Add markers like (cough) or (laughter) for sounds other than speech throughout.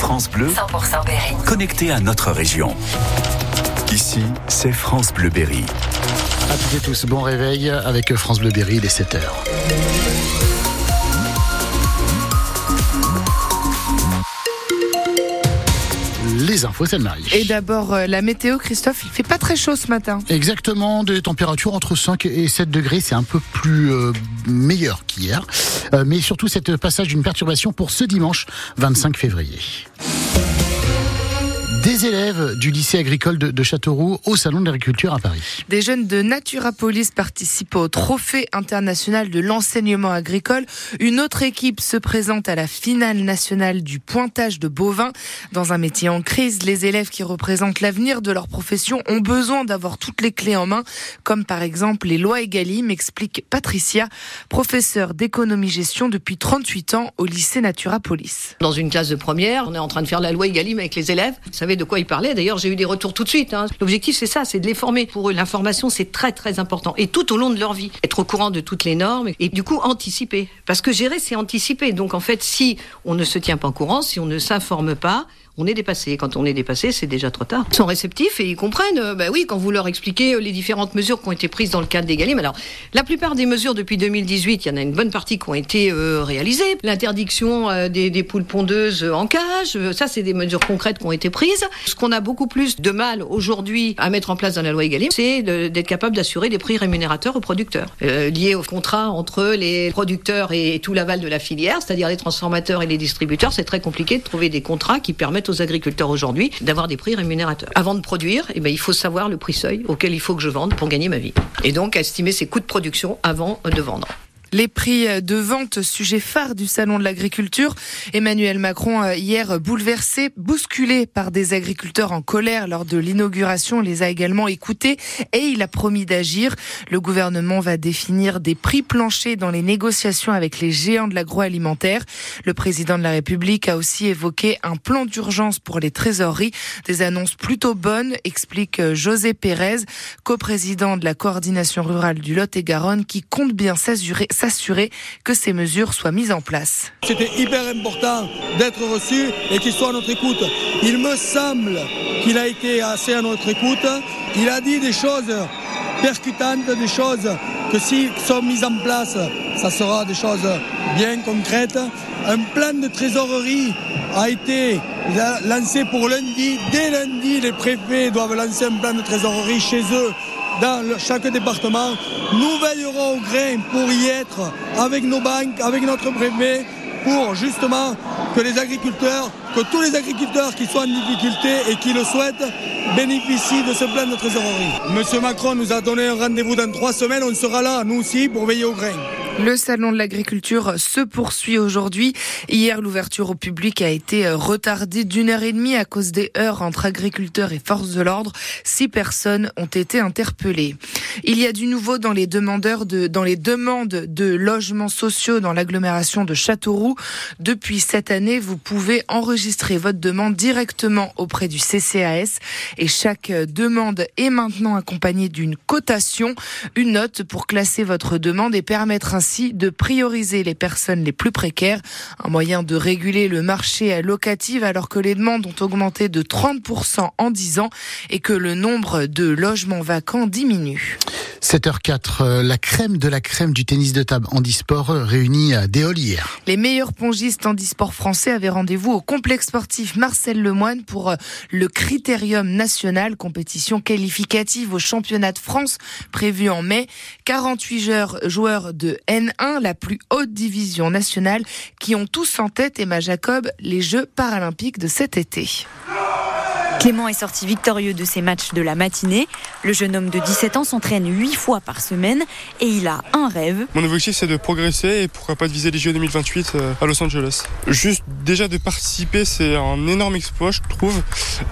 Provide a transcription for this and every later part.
France Bleu, 100% Berry. connecté à notre région. Ici, c'est France Bleu Berry. À toutes et tous, bon réveil avec France Bleu Berry, il est 7h. Les infos, c'est le mari. Et d'abord, euh, la météo, Christophe, il fait pas très chaud ce matin. Exactement, des températures entre 5 et 7 degrés, c'est un peu plus euh, meilleur qu'hier. Euh, mais surtout, cette passage d'une perturbation pour ce dimanche 25 février. Des élèves du lycée agricole de, de Châteauroux au Salon de l'agriculture à Paris. Des jeunes de Naturapolis participent au Trophée international de l'enseignement agricole. Une autre équipe se présente à la finale nationale du pointage de bovins. Dans un métier en crise, les élèves qui représentent l'avenir de leur profession ont besoin d'avoir toutes les clés en main, comme par exemple les lois Egalim, explique Patricia, professeure d'économie-gestion depuis 38 ans au lycée Naturapolis. Dans une classe de première, on est en train de faire la loi Egalim avec les élèves. Vous savez de quoi ils D'ailleurs, j'ai eu des retours tout de suite. hein. L'objectif, c'est ça, c'est de les former. Pour eux, l'information, c'est très, très important. Et tout au long de leur vie. Être au courant de toutes les normes et du coup, anticiper. Parce que gérer, c'est anticiper. Donc, en fait, si on ne se tient pas au courant, si on ne s'informe pas, on est dépassé. Quand on est dépassé, c'est déjà trop tard. Ils sont réceptifs et ils comprennent. bah oui, quand vous leur expliquez euh, les différentes mesures qui ont été prises dans le cadre des Galim. Alors, la plupart des mesures depuis 2018, il y en a une bonne partie qui ont été euh, réalisées. L'interdiction des, poules pondeuses en cage, ça, c'est des mesures concrètes qui ont été prises. Ce qu'on a beaucoup plus de mal aujourd'hui à mettre en place dans la loi Egalim, c'est d'être capable d'assurer des prix rémunérateurs aux producteurs, euh, liés au contrat entre les producteurs et tout l'aval de la filière, c'est-à-dire les transformateurs et les distributeurs. C'est très compliqué de trouver des contrats qui permettent aux agriculteurs aujourd'hui d'avoir des prix rémunérateurs. Avant de produire, eh ben, il faut savoir le prix seuil auquel il faut que je vende pour gagner ma vie. Et donc estimer ses coûts de production avant de vendre. Les prix de vente, sujet phare du salon de l'agriculture. Emmanuel Macron, euh, hier bouleversé, bousculé par des agriculteurs en colère lors de l'inauguration, les a également écoutés et il a promis d'agir. Le gouvernement va définir des prix planchers dans les négociations avec les géants de l'agroalimentaire. Le président de la République a aussi évoqué un plan d'urgence pour les trésoreries. Des annonces plutôt bonnes, explique euh, José Pérez, coprésident de la coordination rurale du Lot-et-Garonne, qui compte bien s'assurer s'assurer que ces mesures soient mises en place. C'était hyper important d'être reçu et qu'il soit à notre écoute. Il me semble qu'il a été assez à notre écoute. Il a dit des choses percutantes, des choses que si sont mises en place, ça sera des choses bien concrètes. Un plan de trésorerie a été la- lancé pour lundi. Dès lundi, les préfets doivent lancer un plan de trésorerie chez eux dans chaque département. Nous veillerons au grain pour y être avec nos banques, avec notre préfet, pour justement que les agriculteurs, que tous les agriculteurs qui sont en difficulté et qui le souhaitent, bénéficient de ce plan de trésorerie. Monsieur Macron nous a donné un rendez-vous dans trois semaines, on sera là, nous aussi, pour veiller au grain. Le salon de l'agriculture se poursuit aujourd'hui. Hier, l'ouverture au public a été euh, retardée d'une heure et demie à cause des heures entre agriculteurs et forces de l'ordre. Six personnes ont été interpellées. Il y a du nouveau dans les demandeurs de, dans les demandes de logements sociaux dans l'agglomération de Châteauroux. Depuis cette année, vous pouvez enregistrer votre demande directement auprès du CCAS et chaque euh, demande est maintenant accompagnée d'une cotation, une note pour classer votre demande et permettre ainsi de prioriser les personnes les plus précaires, un moyen de réguler le marché locatif alors que les demandes ont augmenté de 30% en 10 ans et que le nombre de logements vacants diminue. 7h04, euh, la crème de la crème du tennis de table handisport réunie à Déol hier. Les meilleurs pongistes handisport français avaient rendez-vous au complexe sportif Marcel Lemoine pour euh, le Critérium national, compétition qualificative au championnat de France prévu en mai. 48 joueurs, joueurs de N1, la plus haute division nationale, qui ont tous en tête, Emma Jacob, les Jeux paralympiques de cet été. Clément est sorti victorieux de ses matchs de la matinée. Le jeune homme de 17 ans s'entraîne 8 fois par semaine et il a un rêve. Mon objectif c'est de progresser et pourquoi pas de viser les Jeux 2028 euh, à Los Angeles. Juste déjà de participer c'est un énorme exploit je trouve.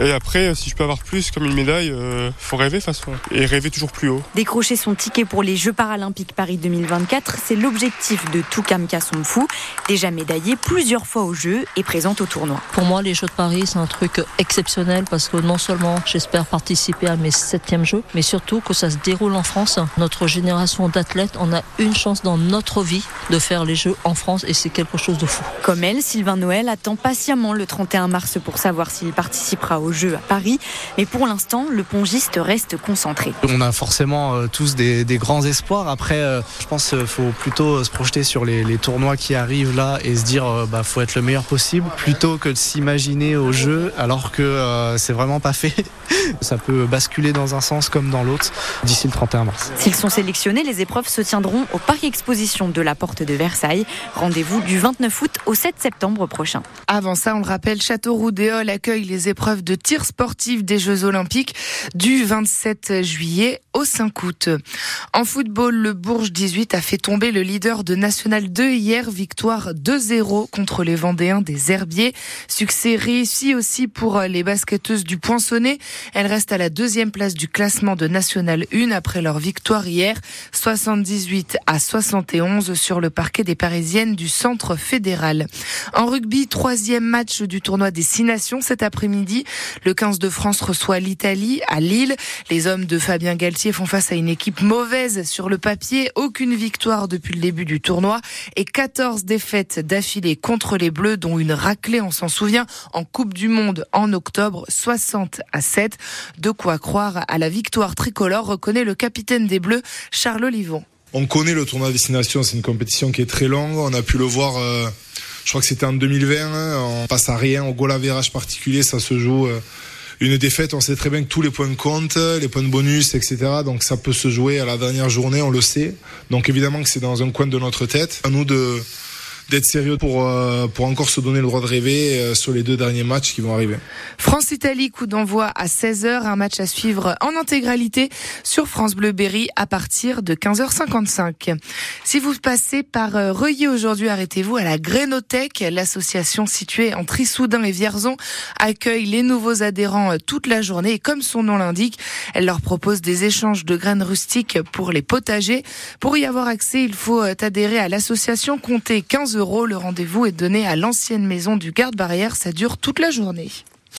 Et après si je peux avoir plus comme une médaille, euh, faut rêver de toute façon. Et rêver toujours plus haut. Décrocher son ticket pour les Jeux paralympiques Paris 2024, c'est l'objectif de Toukam Kassonfou, déjà médaillé plusieurs fois aux Jeux et présente au tournoi. Pour moi, les Jeux de Paris, c'est un truc exceptionnel parce parce que non seulement j'espère participer à mes septièmes jeux, mais surtout que ça se déroule en France. Notre génération d'athlètes, on a une chance dans notre vie de faire les jeux en France et c'est quelque chose de fou. Comme elle, Sylvain Noël attend patiemment le 31 mars pour savoir s'il participera aux Jeux à Paris. Mais pour l'instant, le pongiste reste concentré. On a forcément euh, tous des, grands espoirs. Après, euh, je pense qu'il faut plutôt se projeter sur les, tournois qui arrivent là et se dire euh, bah faut être le meilleur possible plutôt que de s'imaginer aux Jeux alors que c'est vraiment pas fait. (laughs) Ça peut basculer dans un sens comme dans l'autre d'ici le 31 mars. S'ils sont sélectionnés, les épreuves se tiendront au Parc Exposition de la Porte de Versailles. Rendez-vous du 29 août au 7 septembre prochain. Avant ça, on le rappelle, Châteauroux-Déol accueille les épreuves de tir sportif des Jeux Olympiques du 27 juillet au 5 août. En football, le Bourges 18 a fait tomber le leader de National 2 hier, victoire 2-0 contre les Vendéens des Herbiers. Succès réussi aussi pour les basketteuses du Poinçonnet. Elles restent à la deuxième place du classement de National 1 après leur victoire hier, 78 à 71 sur le parquet des Parisiennes du Centre fédéral. En rugby, troisième match du tournoi des Six Nations cet après-midi. Le 15 de France reçoit l'Italie à Lille. Les hommes de Fabien Galtier font face à une équipe mauvaise sur le papier. Aucune victoire depuis le début du tournoi et 14 défaites d'affilée contre les Bleus, dont une raclée, on s'en souvient, en Coupe du Monde en octobre, 60 à 7. De quoi croire à la victoire tricolore, reconnaît le capitaine des Bleus, Charles Olivon. On connaît le tournoi Destination, c'est une compétition qui est très longue. On a pu le voir, euh, je crois que c'était en 2020. Hein. on passe à rien, au goal virage particulier, ça se joue. Euh, une défaite, on sait très bien que tous les points comptent, les points de bonus, etc. Donc ça peut se jouer à la dernière journée, on le sait. Donc évidemment que c'est dans un coin de notre tête. À nous de d'être sérieux pour, euh, pour encore se donner le droit de rêver euh, sur les deux derniers matchs qui vont arriver. France-Italie, coup d'envoi à 16h, un match à suivre en intégralité sur France Bleu Berry à partir de 15h55. Si vous passez par euh, Reuilly aujourd'hui, arrêtez-vous à la Grénothèque. L'association située entre Issoudun et Vierzon accueille les nouveaux adhérents toute la journée et comme son nom l'indique, elle leur propose des échanges de graines rustiques pour les potagers. Pour y avoir accès, il faut adhérer à l'association, compter 15 Le rendez-vous est donné à l'ancienne maison du garde-barrière. Ça dure toute la journée.